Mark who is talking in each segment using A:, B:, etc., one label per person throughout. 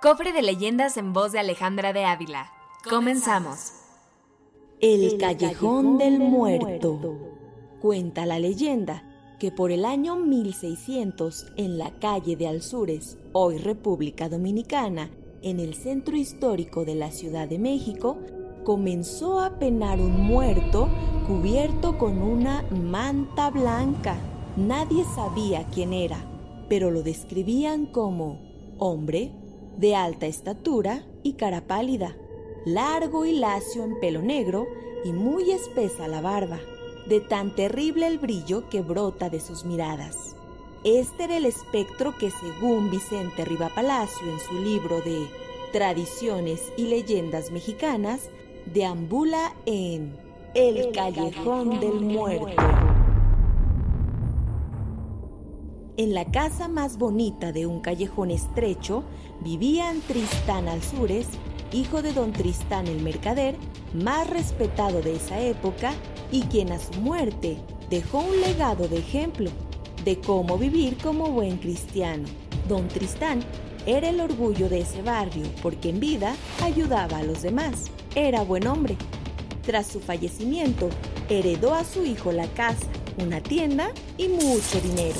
A: Cofre de leyendas en voz de Alejandra de Ávila. Comenzamos.
B: El Callejón del Muerto. Cuenta la leyenda que por el año 1600, en la calle de Alzures, hoy República Dominicana, en el centro histórico de la Ciudad de México, comenzó a penar un muerto cubierto con una manta blanca. Nadie sabía quién era, pero lo describían como hombre, de alta estatura y cara pálida, largo y lacio en pelo negro y muy espesa la barba, de tan terrible el brillo que brota de sus miradas. Este era el espectro que según Vicente Riva Palacio en su libro de Tradiciones y Leyendas Mexicanas, deambula en El Callejón del Muerto. En la casa más bonita de un callejón estrecho vivían Tristán Alzures, hijo de don Tristán el mercader, más respetado de esa época y quien a su muerte dejó un legado de ejemplo de cómo vivir como buen cristiano. Don Tristán era el orgullo de ese barrio porque en vida ayudaba a los demás. Era buen hombre. Tras su fallecimiento, heredó a su hijo la casa, una tienda y mucho dinero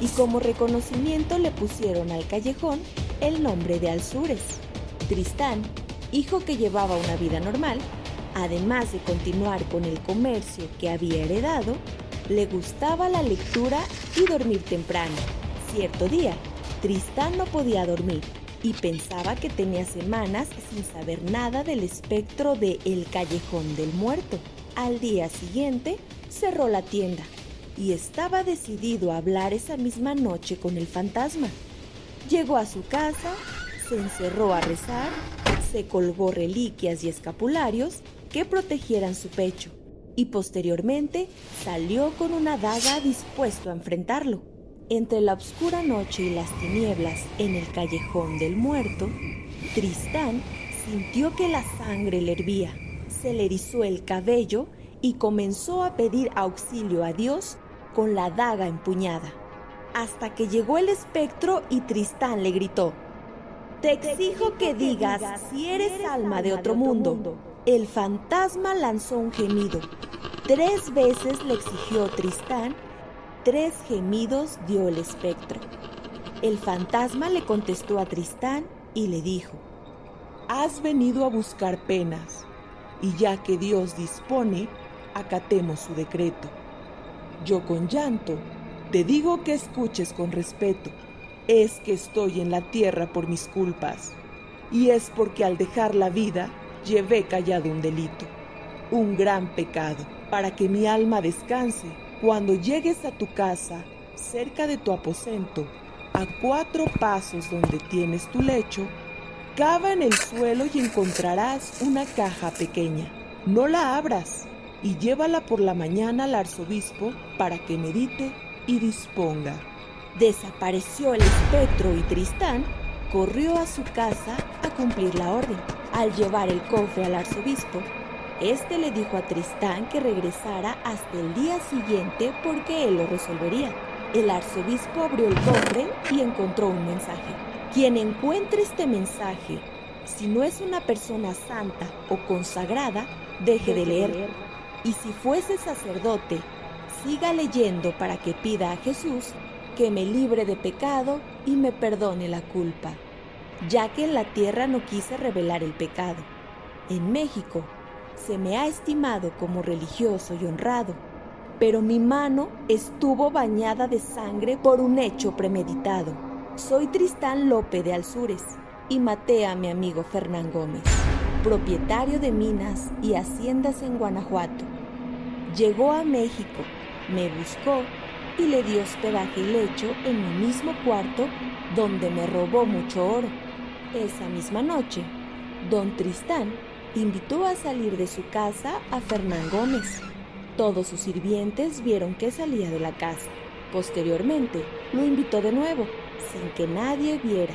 B: y como reconocimiento le pusieron al callejón el nombre de Alzures. Tristán, hijo que llevaba una vida normal, además de continuar con el comercio que había heredado, le gustaba la lectura y dormir temprano. Cierto día, Tristán no podía dormir y pensaba que tenía semanas sin saber nada del espectro de El Callejón del Muerto. Al día siguiente, cerró la tienda y estaba decidido a hablar esa misma noche con el fantasma. Llegó a su casa, se encerró a rezar, se colgó reliquias y escapularios que protegieran su pecho y posteriormente salió con una daga dispuesto a enfrentarlo. Entre la oscura noche y las tinieblas en el callejón del muerto, Tristán sintió que la sangre le hervía, se le erizó el cabello y comenzó a pedir auxilio a Dios con la daga empuñada, hasta que llegó el espectro y Tristán le gritó, Te exijo que digas si eres alma de otro mundo. El fantasma lanzó un gemido. Tres veces le exigió Tristán, tres gemidos dio el espectro. El fantasma le contestó a Tristán y le dijo,
C: Has venido a buscar penas, y ya que Dios dispone, acatemos su decreto. Yo con llanto te digo que escuches con respeto. Es que estoy en la tierra por mis culpas. Y es porque al dejar la vida llevé callado un delito, un gran pecado, para que mi alma descanse. Cuando llegues a tu casa, cerca de tu aposento, a cuatro pasos donde tienes tu lecho, cava en el suelo y encontrarás una caja pequeña. No la abras, y llévala por la mañana al arzobispo para que medite y disponga.
B: Desapareció el espectro y Tristán corrió a su casa a cumplir la orden. Al llevar el cofre al arzobispo, este le dijo a Tristán que regresara hasta el día siguiente porque él lo resolvería. El arzobispo abrió el cofre y encontró un mensaje. Quien encuentre este mensaje, si no es una persona santa o consagrada, deje de leer y si fuese sacerdote, siga leyendo para que pida a Jesús que me libre de pecado y me perdone la culpa, ya que en la tierra no quise revelar el pecado. En México se me ha estimado como religioso y honrado, pero mi mano estuvo bañada de sangre por un hecho premeditado. Soy Tristán Lope de Alzures y maté a mi amigo Fernán Gómez, propietario de minas y haciendas en Guanajuato Llegó a México, me buscó y le dio hospedaje y lecho en mi mismo cuarto donde me robó mucho oro. Esa misma noche, don Tristán invitó a salir de su casa a Fernán Gómez. Todos sus sirvientes vieron que salía de la casa. Posteriormente, lo invitó de nuevo, sin que nadie viera,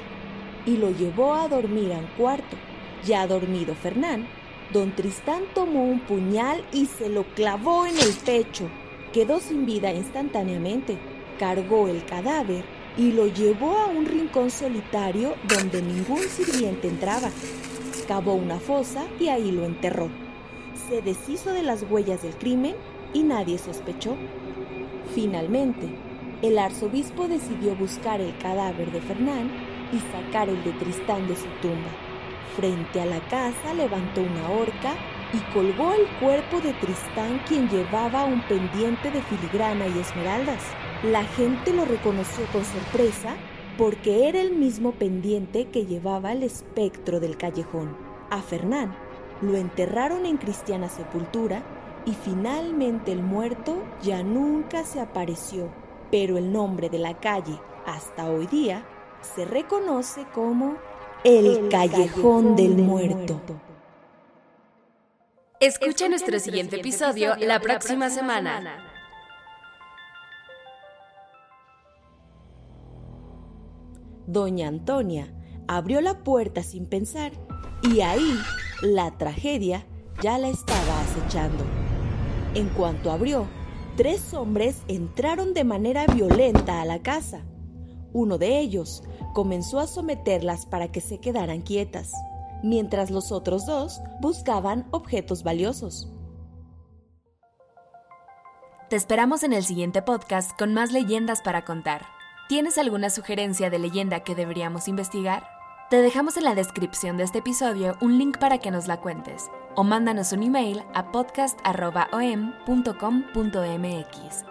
B: y lo llevó a dormir a un cuarto. Ya dormido Fernán, don Tristán tomó un puñal y se lo clavó en el pecho. Quedó sin vida instantáneamente. Cargó el cadáver y lo llevó a un rincón solitario donde ningún sirviente entraba. Cavó una fosa y ahí lo enterró. Se deshizo de las huellas del crimen y nadie sospechó. Finalmente, el arzobispo decidió buscar el cadáver de Fernán y sacar el de Tristán de su tumba. Frente a la casa levantó una horca y colgó el cuerpo de Tristán quien llevaba un pendiente de filigrana y esmeraldas. La gente lo reconoció con sorpresa porque era el mismo pendiente que llevaba el espectro del callejón. A Fernán lo enterraron en cristiana sepultura y finalmente el muerto ya nunca se apareció, pero el nombre de la calle hasta hoy día se reconoce como el, Callejón, del, muerto.
A: Escucha nuestro siguiente episodio la próxima semana.
B: Doña Antonia abrió la puerta sin pensar y ahí la tragedia ya la estaba acechando. En cuanto abrió, tres hombres entraron de manera violenta a la casa. Uno de ellos comenzó a someterlas para que se quedaran quietas, mientras los otros dos buscaban objetos valiosos.
A: Te esperamos en el siguiente podcast con más leyendas para contar. ¿Tienes alguna sugerencia de leyenda que deberíamos investigar? Te dejamos en la descripción de este episodio un link para que nos la cuentes o mándanos un email a podcast.om.com.mx.